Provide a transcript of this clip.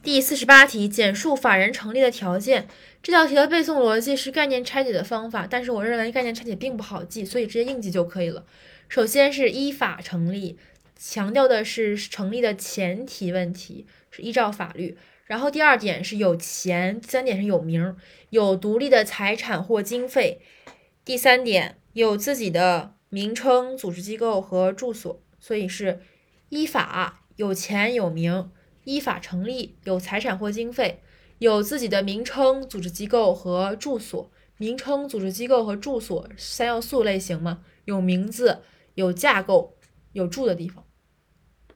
第四十八题，简述法人成立的条件。这道题的背诵逻辑是概念拆解的方法，但是我认为概念拆解并不好记，所以直接硬记就可以了。首先是依法成立，强调的是成立的前提问题是依照法律。然后第二点是有钱，第三点是有名，有独立的财产或经费。第三点有自己的名称、组织机构和住所，所以是依法、有钱、有名。依法成立，有财产或经费，有自己的名称、组织机构和住所。名称、组织机构和住所三要素类型嘛，有名字、有架构、有住的地方。